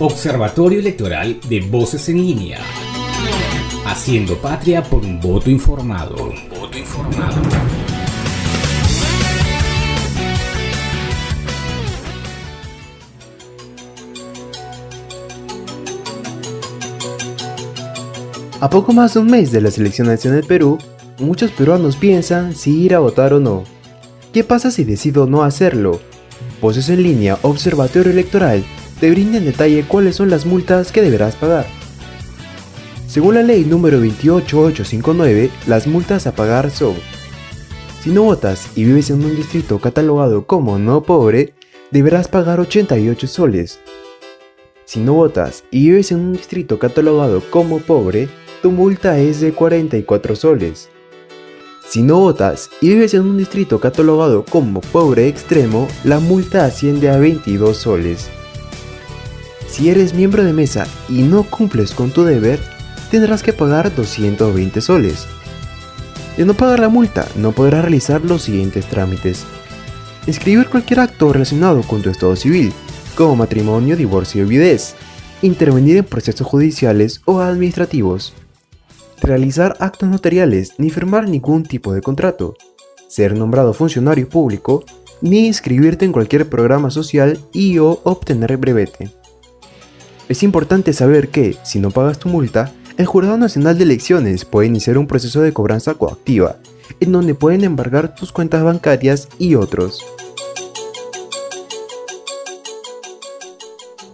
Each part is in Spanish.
Observatorio Electoral de Voces en Línea. Haciendo patria por un voto informado. voto informado. A poco más de un mes de las elecciones en el Perú, muchos peruanos piensan si ir a votar o no. ¿Qué pasa si decido no hacerlo? Voces en línea Observatorio Electoral te brinda en detalle cuáles son las multas que deberás pagar. Según la ley número 28859, las multas a pagar son Si no votas y vives en un distrito catalogado como no pobre, deberás pagar 88 soles. Si no votas y vives en un distrito catalogado como pobre, tu multa es de 44 soles. Si no votas y vives en un distrito catalogado como pobre extremo, la multa asciende a 22 soles. Si eres miembro de mesa y no cumples con tu deber, tendrás que pagar 220 soles. De no pagar la multa, no podrás realizar los siguientes trámites. Inscribir cualquier acto relacionado con tu estado civil, como matrimonio, divorcio o viudez. Intervenir en procesos judiciales o administrativos. Realizar actos notariales ni firmar ningún tipo de contrato. Ser nombrado funcionario público, ni inscribirte en cualquier programa social y o obtener brevete. Es importante saber que, si no pagas tu multa, el Jurado Nacional de Elecciones puede iniciar un proceso de cobranza coactiva, en donde pueden embargar tus cuentas bancarias y otros.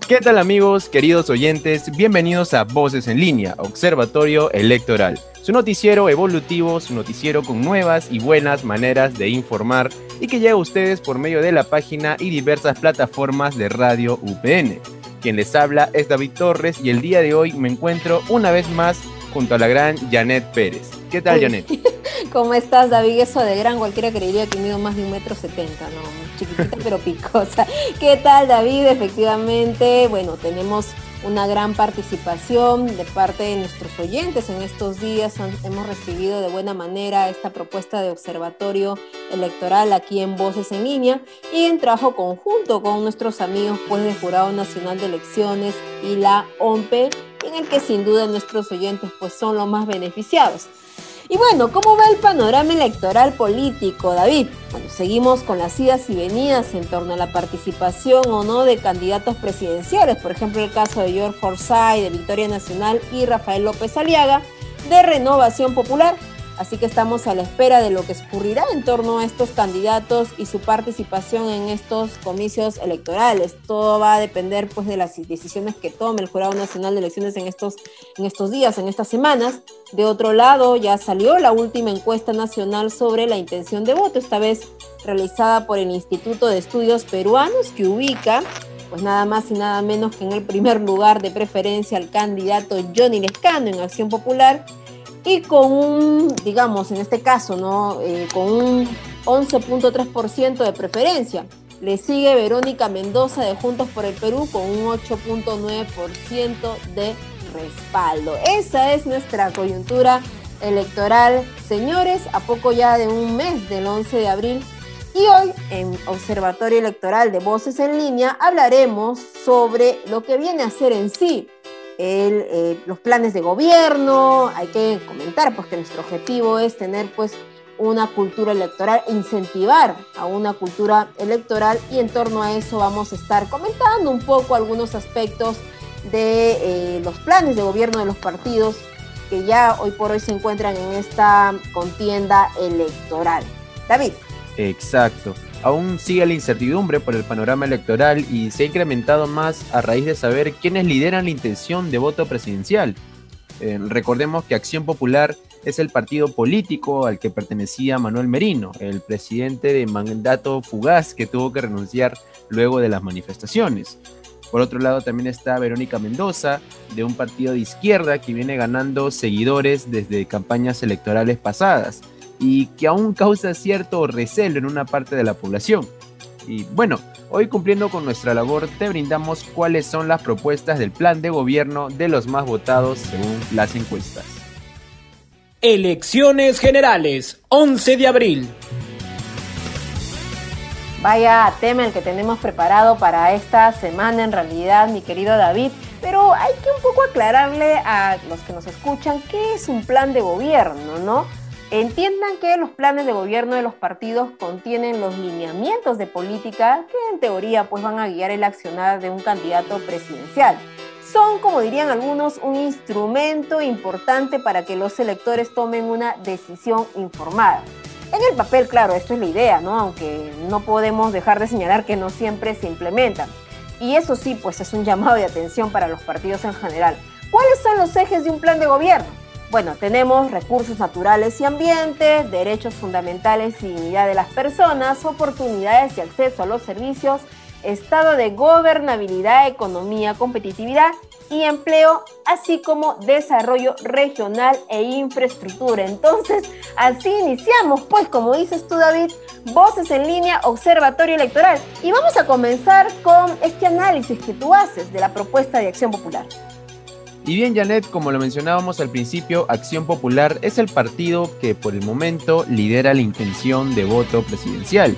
¿Qué tal amigos, queridos oyentes? Bienvenidos a Voces en Línea, Observatorio Electoral. Su noticiero evolutivo, su noticiero con nuevas y buenas maneras de informar y que llega a ustedes por medio de la página y diversas plataformas de Radio UPN. Quien les habla es David Torres y el día de hoy me encuentro una vez más junto a la gran Janet Pérez. ¿Qué tal, Janet? ¿Cómo estás, David? Eso de gran, cualquiera creería que mido más de un metro setenta, ¿no? Chiquitita pero picosa. ¿Qué tal, David? Efectivamente, bueno, tenemos una gran participación de parte de nuestros oyentes en estos días. Hemos recibido de buena manera esta propuesta de observatorio electoral aquí en Voces en Línea y en trabajo conjunto con nuestros amigos pues, del Jurado Nacional de Elecciones y la OMPE, en el que sin duda nuestros oyentes pues, son los más beneficiados. Y bueno, ¿cómo va el panorama electoral político, David? Bueno, seguimos con las idas y venidas en torno a la participación o no de candidatos presidenciales, por ejemplo el caso de George Forsyth de Victoria Nacional y Rafael López Aliaga de Renovación Popular. Así que estamos a la espera de lo que escurrirá en torno a estos candidatos y su participación en estos comicios electorales. Todo va a depender pues de las decisiones que tome el Jurado Nacional de Elecciones en estos, en estos días, en estas semanas. De otro lado, ya salió la última encuesta nacional sobre la intención de voto, esta vez realizada por el Instituto de Estudios Peruanos, que ubica pues nada más y nada menos que en el primer lugar de preferencia al candidato Johnny Lescano en Acción Popular y con un, digamos, en este caso, ¿no? Eh, con un 11.3% de preferencia. Le sigue Verónica Mendoza de Juntos por el Perú con un 8.9% de respaldo. Esa es nuestra coyuntura electoral, señores, a poco ya de un mes del 11 de abril. Y hoy en Observatorio Electoral de Voces en Línea hablaremos sobre lo que viene a ser en sí el, eh, los planes de gobierno, hay que comentar pues que nuestro objetivo es tener pues una cultura electoral, incentivar a una cultura electoral y en torno a eso vamos a estar comentando un poco algunos aspectos de eh, los planes de gobierno de los partidos que ya hoy por hoy se encuentran en esta contienda electoral. David. Exacto aún sigue la incertidumbre por el panorama electoral y se ha incrementado más a raíz de saber quiénes lideran la intención de voto presidencial. Eh, recordemos que Acción Popular es el partido político al que pertenecía Manuel Merino, el presidente de mandato fugaz que tuvo que renunciar luego de las manifestaciones. Por otro lado también está Verónica Mendoza, de un partido de izquierda que viene ganando seguidores desde campañas electorales pasadas y que aún causa cierto recelo en una parte de la población. Y bueno, hoy cumpliendo con nuestra labor te brindamos cuáles son las propuestas del plan de gobierno de los más votados según las encuestas. Elecciones Generales, 11 de abril. Vaya tema el que tenemos preparado para esta semana en realidad, mi querido David, pero hay que un poco aclararle a los que nos escuchan qué es un plan de gobierno, ¿no? Entiendan que los planes de gobierno de los partidos contienen los lineamientos de política que en teoría pues van a guiar el accionar de un candidato presidencial. Son, como dirían algunos, un instrumento importante para que los electores tomen una decisión informada. En el papel, claro, esto es la idea, ¿no? Aunque no podemos dejar de señalar que no siempre se implementan. Y eso sí, pues es un llamado de atención para los partidos en general. ¿Cuáles son los ejes de un plan de gobierno? Bueno, tenemos recursos naturales y ambiente, derechos fundamentales y dignidad de las personas, oportunidades y acceso a los servicios, estado de gobernabilidad, economía, competitividad y empleo, así como desarrollo regional e infraestructura. Entonces, así iniciamos, pues como dices tú David, Voces en línea, Observatorio Electoral. Y vamos a comenzar con este análisis que tú haces de la propuesta de Acción Popular. Y bien, Janet, como lo mencionábamos al principio, Acción Popular es el partido que por el momento lidera la intención de voto presidencial.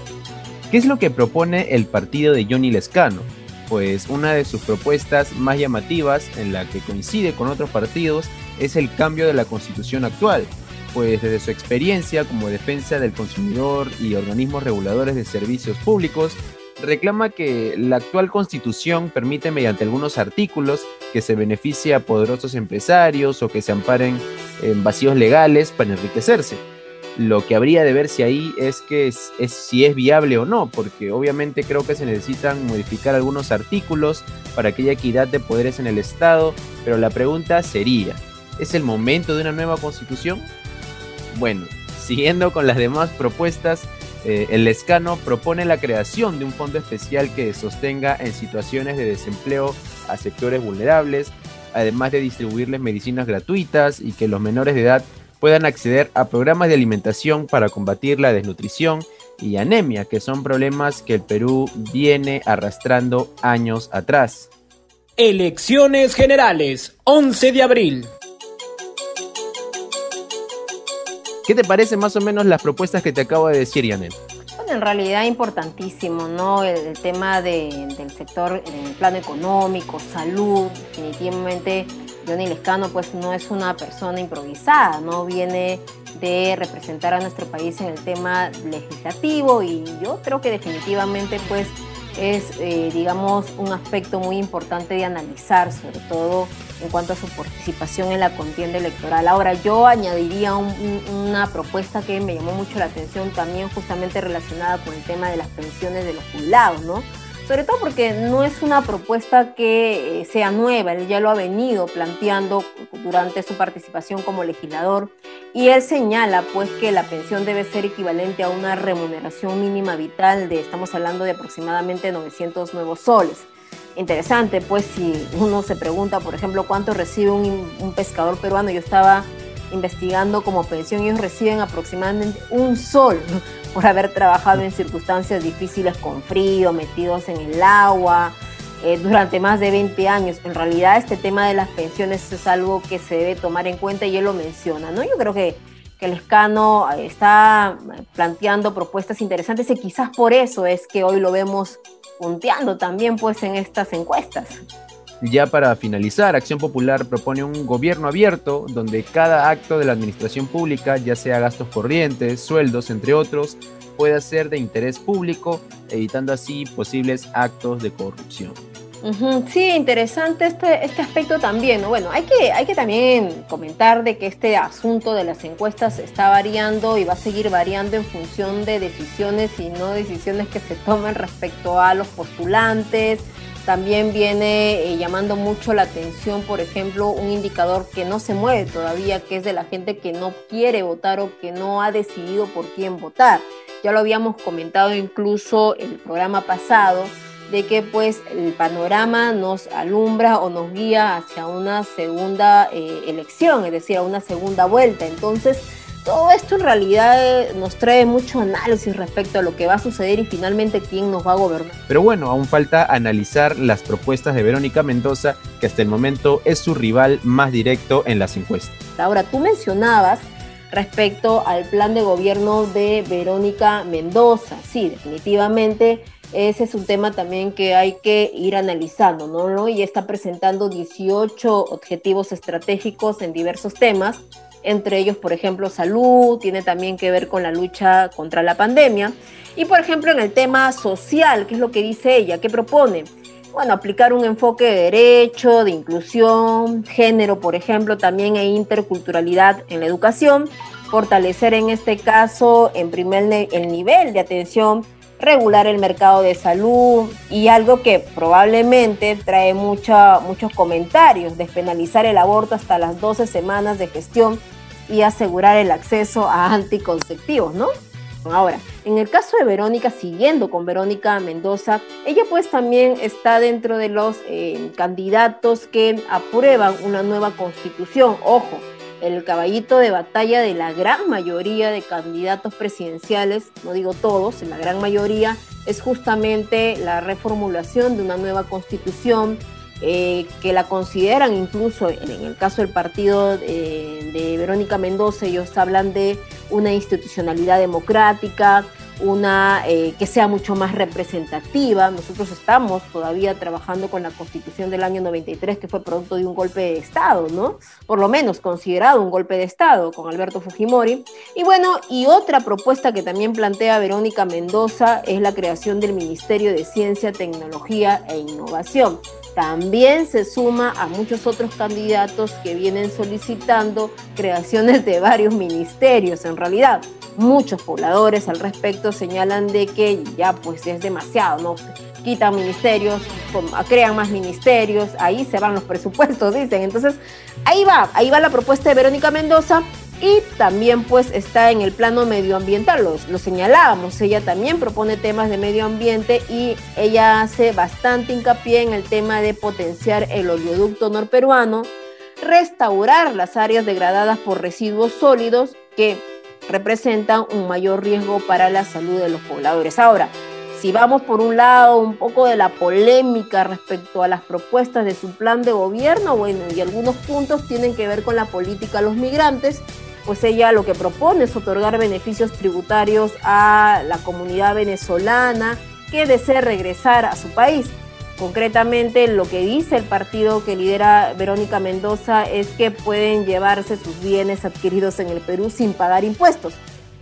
¿Qué es lo que propone el partido de Johnny Lescano? Pues una de sus propuestas más llamativas, en la que coincide con otros partidos, es el cambio de la constitución actual, pues desde su experiencia como defensa del consumidor y organismos reguladores de servicios públicos, reclama que la actual constitución permite mediante algunos artículos que se beneficie a poderosos empresarios o que se amparen en vacíos legales para enriquecerse. Lo que habría de ver si ahí es que es, si es viable o no, porque obviamente creo que se necesitan modificar algunos artículos para que haya equidad de poderes en el Estado, pero la pregunta sería, ¿es el momento de una nueva constitución? Bueno, siguiendo con las demás propuestas, eh, el Lescano propone la creación de un fondo especial que sostenga en situaciones de desempleo a sectores vulnerables, además de distribuirles medicinas gratuitas y que los menores de edad puedan acceder a programas de alimentación para combatir la desnutrición y anemia, que son problemas que el Perú viene arrastrando años atrás. Elecciones Generales, 11 de abril. ¿Qué te parece más o menos las propuestas que te acabo de decir, Yanet? Bueno, en realidad importantísimo, ¿no? El, tema del sector, el plano económico, salud, definitivamente Johnny Lescano pues no es una persona improvisada, no viene de representar a nuestro país en el tema legislativo y yo creo que definitivamente pues es, eh, digamos, un aspecto muy importante de analizar, sobre todo en cuanto a su participación en la contienda electoral. Ahora, yo añadiría una propuesta que me llamó mucho la atención, también justamente relacionada con el tema de las pensiones de los jubilados, ¿no? Sobre todo porque no es una propuesta que eh, sea nueva, él ya lo ha venido planteando durante su participación como legislador y él señala pues que la pensión debe ser equivalente a una remuneración mínima vital de, estamos hablando de aproximadamente 900 nuevos soles. Interesante, pues si uno se pregunta, por ejemplo, cuánto recibe un, un pescador peruano, yo estaba investigando como pensión, ellos reciben aproximadamente un sol por haber trabajado en circunstancias difíciles con frío, metidos en el agua, eh, durante más de 20 años. En realidad este tema de las pensiones es algo que se debe tomar en cuenta y él lo menciona, ¿no? Yo creo que, que el escano está planteando propuestas interesantes y quizás por eso es que hoy lo vemos punteando también pues en estas encuestas. Ya para finalizar, Acción Popular propone un gobierno abierto donde cada acto de la administración pública, ya sea gastos corrientes, sueldos, entre otros, pueda ser de interés público, evitando así posibles actos de corrupción. Sí, interesante este, este aspecto también. Bueno, hay que, hay que también comentar de que este asunto de las encuestas está variando y va a seguir variando en función de decisiones y no decisiones que se tomen respecto a los postulantes, también viene eh, llamando mucho la atención, por ejemplo, un indicador que no se mueve todavía, que es de la gente que no quiere votar o que no ha decidido por quién votar. Ya lo habíamos comentado incluso el programa pasado, de que pues el panorama nos alumbra o nos guía hacia una segunda eh, elección, es decir, a una segunda vuelta. Entonces, todo esto en realidad eh, nos trae mucho análisis respecto a lo que va a suceder y finalmente quién nos va a gobernar. Pero bueno, aún falta analizar las propuestas de Verónica Mendoza, que hasta el momento es su rival más directo en las encuestas. Ahora, tú mencionabas respecto al plan de gobierno de Verónica Mendoza. Sí, definitivamente ese es un tema también que hay que ir analizando, ¿no? Y está presentando 18 objetivos estratégicos en diversos temas, entre ellos, por ejemplo, salud, tiene también que ver con la lucha contra la pandemia. Y, por ejemplo, en el tema social, ¿qué es lo que dice ella? ¿Qué propone? Bueno, aplicar un enfoque de derecho, de inclusión, género, por ejemplo, también e interculturalidad en la educación, fortalecer en este caso, en primer el nivel de atención regular el mercado de salud y algo que probablemente trae muchos comentarios, despenalizar el aborto hasta las 12 semanas de gestión y asegurar el acceso a anticonceptivos, ¿no? Ahora, en el caso de Verónica, siguiendo con Verónica Mendoza, ella pues también está dentro de los eh, candidatos que aprueban una nueva constitución. Ojo, el caballito de batalla de la gran mayoría de candidatos presidenciales, no digo todos, la gran mayoría, es justamente la reformulación de una nueva constitución eh, que la consideran incluso, en, el caso del partido de, de Verónica Mendoza, ellos hablan de una institucionalidad democrática, una eh, que sea mucho más representativa. Nosotros estamos todavía trabajando con la constitución del año 93, que fue producto de un golpe de Estado, ¿no? Por lo menos considerado un golpe de Estado con Alberto Fujimori. Y bueno, y otra propuesta que también plantea Verónica Mendoza es la creación del Ministerio de Ciencia, Tecnología e Innovación también se suma a muchos otros candidatos que vienen solicitando creaciones de varios ministerios. En realidad, muchos pobladores al respecto señalan de que ya pues es demasiado, ¿no? Quitan ministerios, crean más ministerios, ahí se van los presupuestos, dicen. Entonces, ahí va, ahí va la propuesta de Verónica Mendoza y también pues está en el plano medioambiental, lo, lo, señalábamos, ella también propone temas de medio ambiente y ella hace bastante hincapié en el tema de potenciar el oleoducto norperuano, restaurar las áreas degradadas por residuos sólidos que representan un mayor riesgo para la salud de los pobladores. Ahora, si vamos por un lado un poco de la polémica respecto a las propuestas de su plan de gobierno, bueno, y algunos puntos tienen que ver con la política a los migrantes, pues ella lo que propone es otorgar beneficios tributarios a la comunidad venezolana que desee regresar a su país. Concretamente, lo que dice el partido que lidera Verónica Mendoza es que pueden llevarse sus bienes adquiridos en el Perú sin pagar impuestos.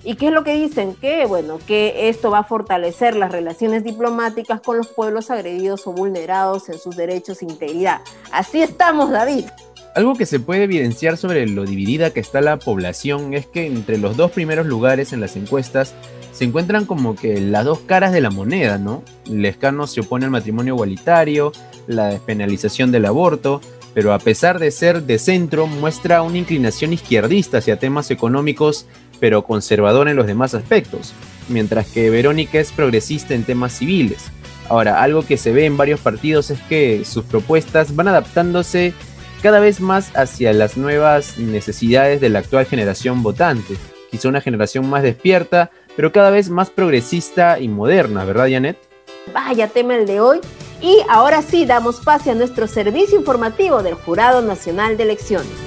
¿Y qué es lo que dicen? Que, bueno, que esto va a fortalecer las relaciones diplomáticas con los pueblos agredidos o vulnerados en sus derechos e integridad. Así estamos, David. Algo que se puede evidenciar sobre lo dividida que está la población es que entre los dos primeros lugares en las encuestas se encuentran como que las dos caras de la moneda, ¿no? Lescano se opone al matrimonio igualitario, la despenalización del aborto, pero a pesar de ser de centro, muestra una inclinación izquierdista hacia temas económicos, pero conservador en los demás aspectos, mientras que Verónica es progresista en temas civiles. Ahora, algo que se ve en varios partidos es que sus propuestas van adaptándose cada vez más hacia las nuevas necesidades de la actual generación votante. Quizá una generación más despierta, pero cada vez más progresista y moderna, ¿verdad, Janet? Vaya tema el de hoy. Y ahora sí, damos pase a nuestro servicio informativo del Jurado Nacional de Elecciones.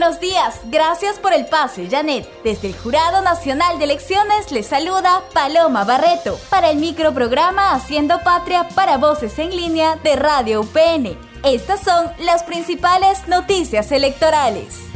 Buenos días, gracias por el pase, Janet. Desde el Jurado Nacional de Elecciones les saluda Paloma Barreto para el microprograma Haciendo Patria para Voces en Línea de Radio UPN. Estas son las principales noticias electorales.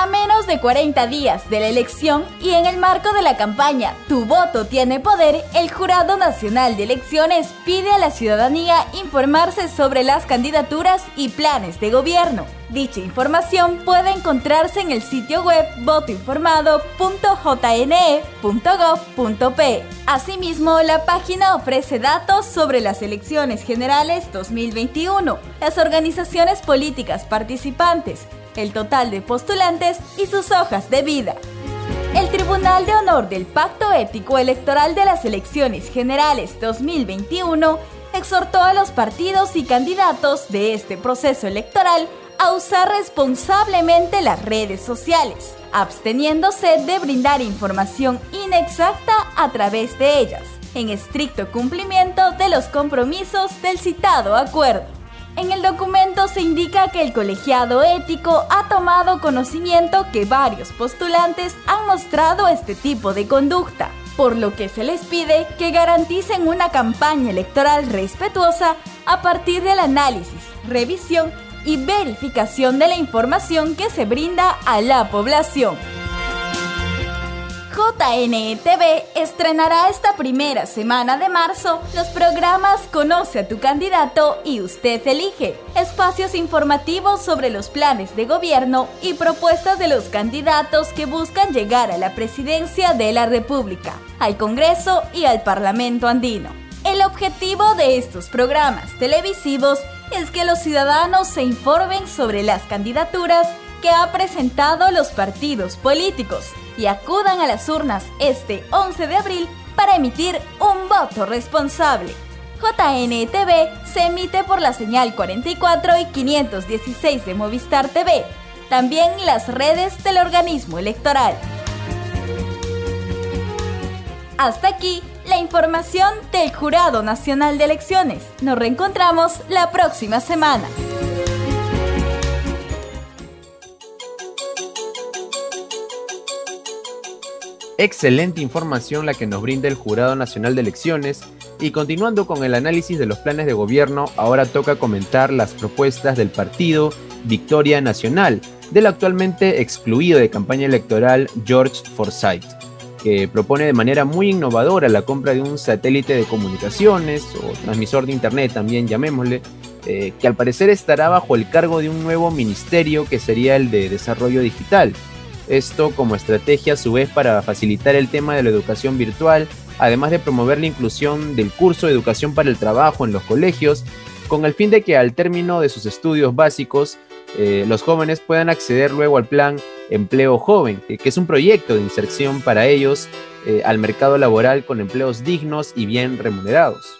A menos de 40 días de la elección y en el marco de la campaña Tu voto tiene poder, el Jurado Nacional de Elecciones pide a la ciudadanía informarse sobre las candidaturas y planes de gobierno. Dicha información puede encontrarse en el sitio web votoinformado.jne.gov.p. Asimismo, la página ofrece datos sobre las elecciones generales 2021, las organizaciones políticas participantes, el total de postulantes y sus hojas de vida. El Tribunal de Honor del Pacto Ético Electoral de las Elecciones Generales 2021 exhortó a los partidos y candidatos de este proceso electoral a usar responsablemente las redes sociales, absteniéndose de brindar información inexacta a través de ellas, en estricto cumplimiento de los compromisos del citado acuerdo. En el documento se indica que el colegiado ético ha tomado conocimiento que varios postulantes han mostrado este tipo de conducta, por lo que se les pide que garanticen una campaña electoral respetuosa a partir del análisis, revisión y verificación de la información que se brinda a la población. JNETV estrenará esta primera semana de marzo los programas Conoce a tu candidato y Usted elige, espacios informativos sobre los planes de gobierno y propuestas de los candidatos que buscan llegar a la presidencia de la República, al Congreso y al Parlamento andino. El objetivo de estos programas televisivos es que los ciudadanos se informen sobre las candidaturas que ha presentado los partidos políticos y acudan a las urnas este 11 de abril para emitir un voto responsable. JNTV se emite por la señal 44 y 516 de Movistar TV, también las redes del organismo electoral. Hasta aquí la información del Jurado Nacional de Elecciones. Nos reencontramos la próxima semana. Excelente información la que nos brinda el Jurado Nacional de Elecciones. Y continuando con el análisis de los planes de gobierno, ahora toca comentar las propuestas del partido Victoria Nacional, del actualmente excluido de campaña electoral George Forsyth, que propone de manera muy innovadora la compra de un satélite de comunicaciones o transmisor de internet también llamémosle, eh, que al parecer estará bajo el cargo de un nuevo ministerio que sería el de desarrollo digital esto como estrategia a su vez para facilitar el tema de la educación virtual, además de promover la inclusión del curso de educación para el trabajo en los colegios, con el fin de que al término de sus estudios básicos eh, los jóvenes puedan acceder luego al plan Empleo Joven, que es un proyecto de inserción para ellos eh, al mercado laboral con empleos dignos y bien remunerados.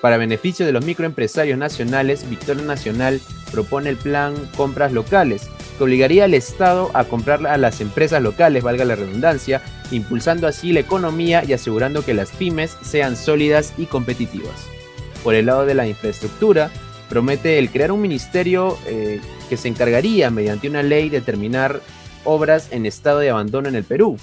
Para beneficio de los microempresarios nacionales, Victoria Nacional propone el plan Compras Locales, que obligaría al Estado a comprar a las empresas locales, valga la redundancia, impulsando así la economía y asegurando que las pymes sean sólidas y competitivas. Por el lado de la infraestructura, promete el crear un ministerio eh, que se encargaría mediante una ley de determinar obras en estado de abandono en el Perú,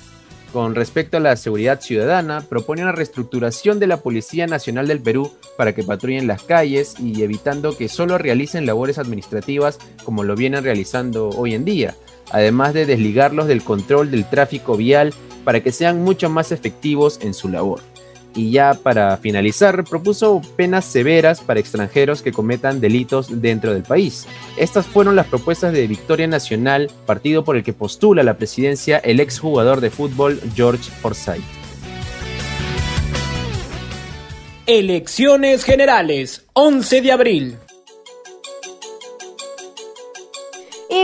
con respecto a la seguridad ciudadana, propone una reestructuración de la Policía Nacional del Perú para que patrullen las calles y evitando que solo realicen labores administrativas como lo vienen realizando hoy en día, además de desligarlos del control del tráfico vial para que sean mucho más efectivos en su labor. Y ya para finalizar, propuso penas severas para extranjeros que cometan delitos dentro del país. Estas fueron las propuestas de Victoria Nacional, partido por el que postula la presidencia el exjugador de fútbol George Forsyth. Elecciones Generales, 11 de abril.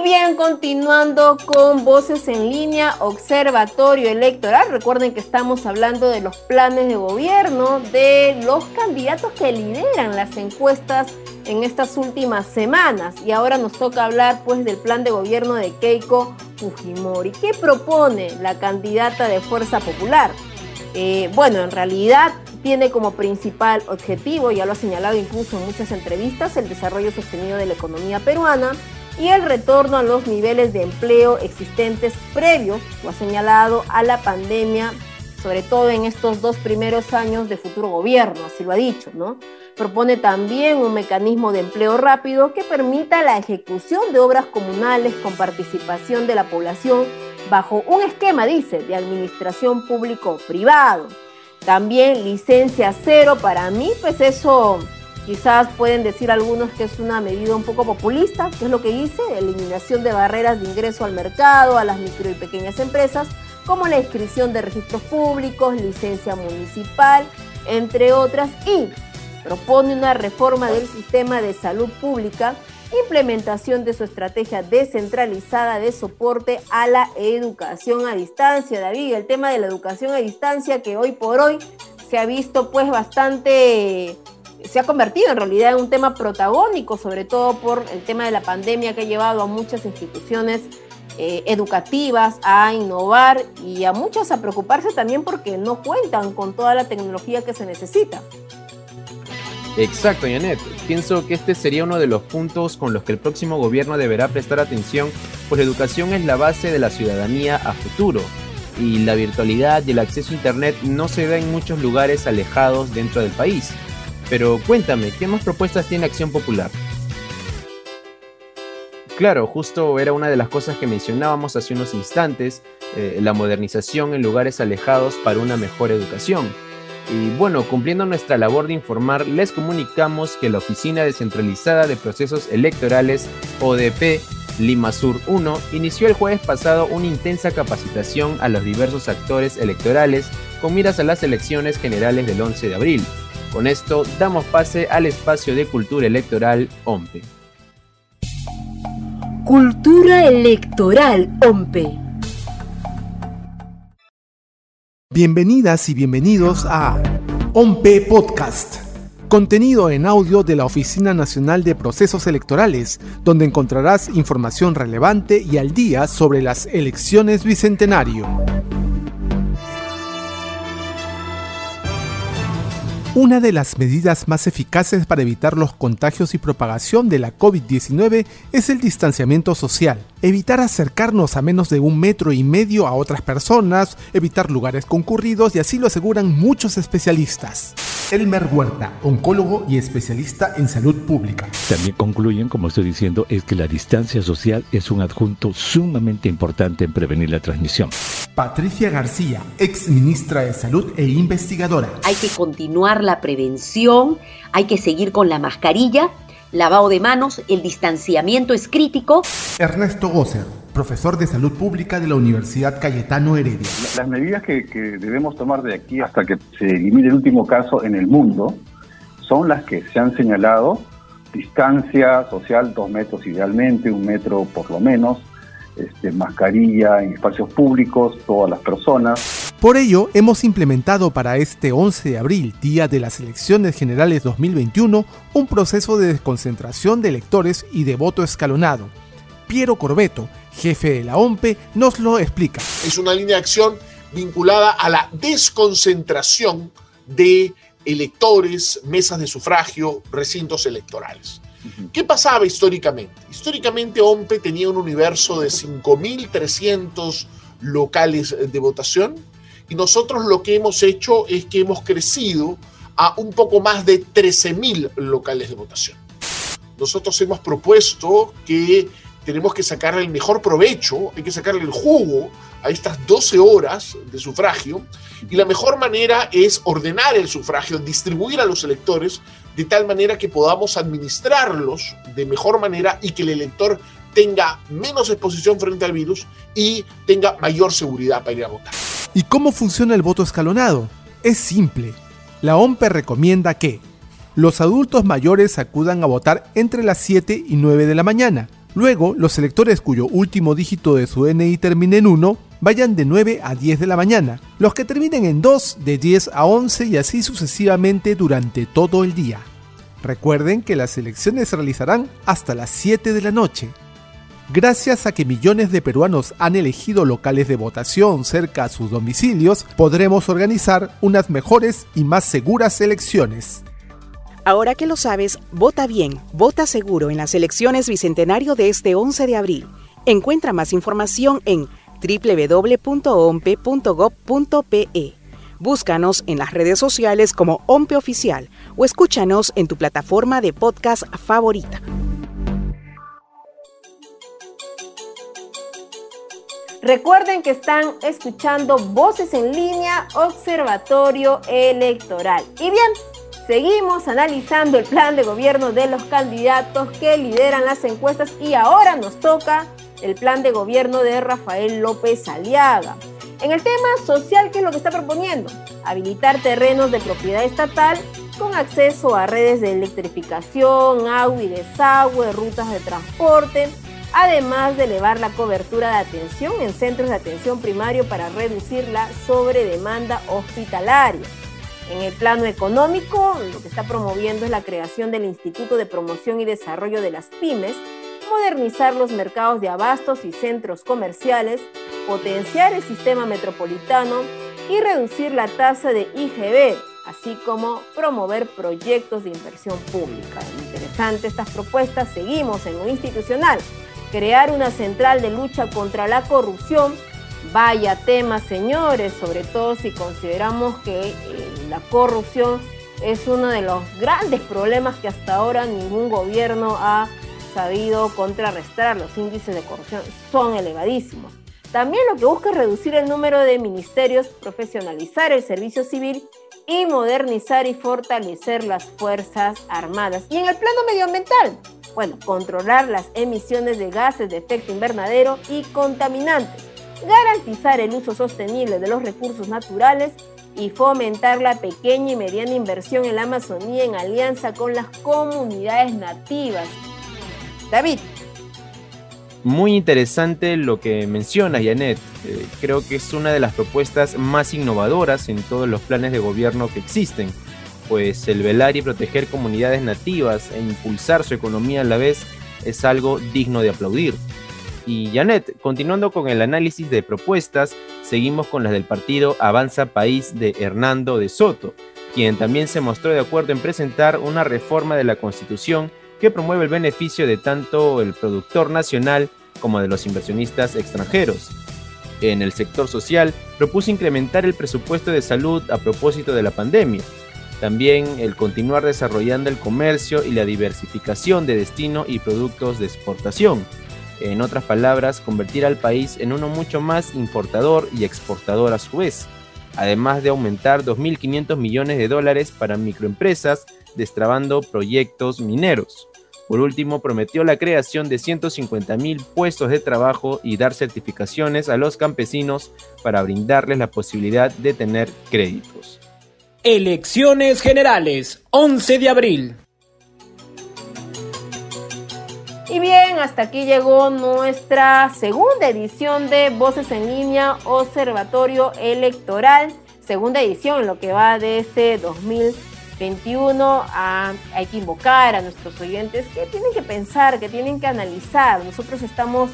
Bien, continuando con Voces en Línea, Observatorio Electoral. Recuerden que estamos hablando de los planes de gobierno de los candidatos que lideran las encuestas en estas últimas semanas. Y ahora nos toca hablar pues del plan de gobierno de Keiko Fujimori. ¿Qué propone la candidata de Fuerza Popular? Eh, bueno, en realidad tiene como principal objetivo, ya lo ha señalado incluso en muchas entrevistas, el desarrollo sostenido de la economía peruana y el retorno a los niveles de empleo existentes previos, lo ha señalado, a la pandemia, sobre todo en estos dos primeros años de futuro gobierno, así lo ha dicho, ¿no? Propone también un mecanismo de empleo rápido que permita la ejecución de obras comunales con participación de la población bajo un esquema, dice, de administración público-privado. También licencia cero para mí, pues eso Quizás pueden decir algunos que es una medida un poco populista, que es lo que dice, eliminación de barreras de ingreso al mercado, a las micro y pequeñas empresas, como la inscripción de registros públicos, licencia municipal, entre otras, y propone una reforma del sistema de salud pública, implementación de su estrategia descentralizada de soporte a la educación a distancia. David, el tema de la educación a distancia que hoy por hoy se ha visto pues bastante se ha convertido en realidad en un tema protagónico, sobre todo por el tema de la pandemia que ha llevado a muchas instituciones eh, educativas a innovar y a muchas a preocuparse también porque no cuentan con toda la tecnología que se necesita. Exacto, Janet. Pienso que este sería uno de los puntos con los que el próximo gobierno deberá prestar atención, pues la educación es la base de la ciudadanía a futuro. Y la virtualidad y el acceso a Internet no se da en muchos lugares alejados dentro del país. Pero cuéntame, ¿qué más propuestas tiene Acción Popular? Claro, justo era una de las cosas que mencionábamos hace unos instantes, eh, la modernización en lugares alejados para una mejor educación. Y bueno, cumpliendo nuestra labor de informar, les comunicamos que la Oficina Descentralizada de Procesos Electorales, ODP, Lima Sur 1, inició el jueves pasado una intensa capacitación a los diversos actores electorales con miras a las elecciones generales del 11 de abril. Con esto damos pase al espacio de cultura electoral OMPE. Cultura electoral OMPE. Bienvenidas y bienvenidos a OMPE Podcast, contenido en audio de la Oficina Nacional de Procesos Electorales, donde encontrarás información relevante y al día sobre las elecciones bicentenario. Una de las medidas más eficaces para evitar los contagios y propagación de la COVID-19 es el distanciamiento social. Evitar acercarnos a menos de un metro y medio a otras personas, evitar lugares concurridos y así lo aseguran muchos especialistas. Elmer Huerta, oncólogo y especialista en salud pública. También concluyen, como estoy diciendo, es que la distancia social es un adjunto sumamente importante en prevenir la transmisión. Patricia García, ex ministra de Salud e investigadora. Hay que continuar la prevención, hay que seguir con la mascarilla, lavado de manos, el distanciamiento es crítico. Ernesto Gosser, profesor de salud pública de la Universidad Cayetano Heredia. Las medidas que, que debemos tomar de aquí hasta que se elimine el último caso en el mundo son las que se han señalado, distancia social, dos metros idealmente, un metro por lo menos, este, mascarilla en espacios públicos, todas las personas. Por ello, hemos implementado para este 11 de abril, día de las elecciones generales 2021, un proceso de desconcentración de electores y de voto escalonado. Piero Corbeto, jefe de la OMPE, nos lo explica. Es una línea de acción vinculada a la desconcentración de electores, mesas de sufragio, recintos electorales. ¿Qué pasaba históricamente? Históricamente OMPE tenía un universo de 5.300 locales de votación y nosotros lo que hemos hecho es que hemos crecido a un poco más de 13.000 locales de votación. Nosotros hemos propuesto que tenemos que sacarle el mejor provecho, hay que sacarle el jugo a estas 12 horas de sufragio y la mejor manera es ordenar el sufragio, distribuir a los electores de tal manera que podamos administrarlos de mejor manera y que el elector tenga menos exposición frente al virus y tenga mayor seguridad para ir a votar. ¿Y cómo funciona el voto escalonado? Es simple. La OMPE recomienda que los adultos mayores acudan a votar entre las 7 y 9 de la mañana. Luego, los electores cuyo último dígito de su DNI termine en 1 vayan de 9 a 10 de la mañana. Los que terminen en 2 de 10 a 11 y así sucesivamente durante todo el día. Recuerden que las elecciones se realizarán hasta las 7 de la noche. Gracias a que millones de peruanos han elegido locales de votación cerca a sus domicilios, podremos organizar unas mejores y más seguras elecciones. Ahora que lo sabes, vota bien, vota seguro en las elecciones bicentenario de este 11 de abril. Encuentra más información en www.ompe.gov.pe. Búscanos en las redes sociales como OMPE Oficial o escúchanos en tu plataforma de podcast favorita. Recuerden que están escuchando Voces en línea Observatorio Electoral. Y bien, seguimos analizando el plan de gobierno de los candidatos que lideran las encuestas y ahora nos toca el plan de gobierno de Rafael López Aliaga. En el tema social, ¿qué es lo que está proponiendo? Habilitar terrenos de propiedad estatal con acceso a redes de electrificación, agua y desagüe, rutas de transporte, además de elevar la cobertura de atención en centros de atención primario para reducir la sobredemanda hospitalaria. En el plano económico, lo que está promoviendo es la creación del Instituto de Promoción y Desarrollo de las Pymes, modernizar los mercados de abastos y centros comerciales, potenciar el sistema metropolitano y reducir la tasa de IGB, así como promover proyectos de inversión pública. Interesante estas propuestas, seguimos en lo institucional, crear una central de lucha contra la corrupción. Vaya tema, señores, sobre todo si consideramos que eh, la corrupción es uno de los grandes problemas que hasta ahora ningún gobierno ha sabido contrarrestar. Los índices de corrupción son elevadísimos. También lo que busca es reducir el número de ministerios, profesionalizar el servicio civil y modernizar y fortalecer las Fuerzas Armadas. Y en el plano medioambiental, bueno, controlar las emisiones de gases de efecto invernadero y contaminantes, garantizar el uso sostenible de los recursos naturales y fomentar la pequeña y mediana inversión en la Amazonía en alianza con las comunidades nativas. David, muy interesante lo que menciona Janet. Eh, creo que es una de las propuestas más innovadoras en todos los planes de gobierno que existen, pues el velar y proteger comunidades nativas e impulsar su economía a la vez es algo digno de aplaudir. Y Janet, continuando con el análisis de propuestas, seguimos con las del partido Avanza País de Hernando de Soto, quien también se mostró de acuerdo en presentar una reforma de la Constitución que promueve el beneficio de tanto el productor nacional como de los inversionistas extranjeros. En el sector social, propuso incrementar el presupuesto de salud a propósito de la pandemia. También el continuar desarrollando el comercio y la diversificación de destino y productos de exportación. En otras palabras, convertir al país en uno mucho más importador y exportador a su vez, además de aumentar 2.500 millones de dólares para microempresas, destrabando proyectos mineros. Por último, prometió la creación de 150.000 puestos de trabajo y dar certificaciones a los campesinos para brindarles la posibilidad de tener créditos. Elecciones Generales, 11 de abril. Y bien, hasta aquí llegó nuestra segunda edición de Voces en Línea Observatorio Electoral, segunda edición, lo que va de este 2020 21 hay que invocar a nuestros oyentes que tienen que pensar, que tienen que analizar. Nosotros estamos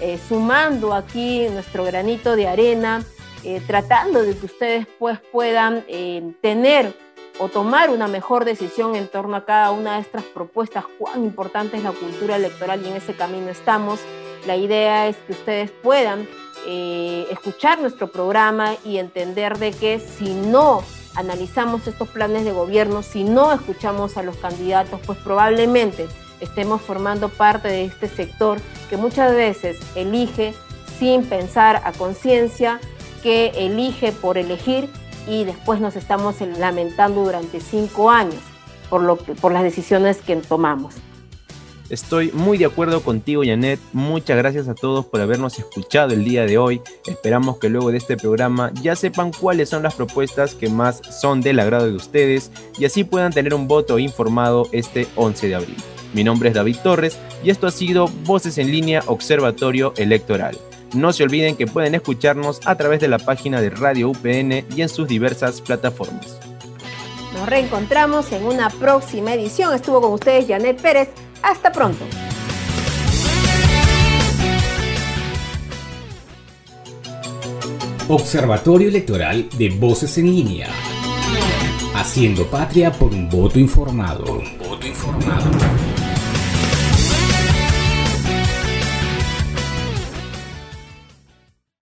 eh, sumando aquí nuestro granito de arena, eh, tratando de que ustedes pues puedan eh, tener o tomar una mejor decisión en torno a cada una de estas propuestas, cuán importante es la cultura electoral y en ese camino estamos. La idea es que ustedes puedan escuchar nuestro programa y entender de que si no analizamos estos planes de gobierno, si no escuchamos a los candidatos, pues probablemente estemos formando parte de este sector que muchas veces elige sin pensar a conciencia, que elige por elegir y después nos estamos lamentando durante cinco años por, lo por las decisiones que tomamos. Estoy muy de acuerdo contigo, Janet. Muchas gracias a todos por habernos escuchado el día de hoy. Esperamos que luego de este programa ya sepan cuáles son las propuestas que más son del agrado de ustedes y así puedan tener un voto informado este 11 de abril. Mi nombre es David Torres y esto ha sido Voces en línea Observatorio Electoral. No se olviden que pueden escucharnos a través de la página de Radio UPN y en sus diversas plataformas. Nos reencontramos en una próxima edición. Estuvo con ustedes Janet Pérez. Hasta pronto. Observatorio Electoral de Voces en Línea. Haciendo patria por un voto informado. Un voto informado.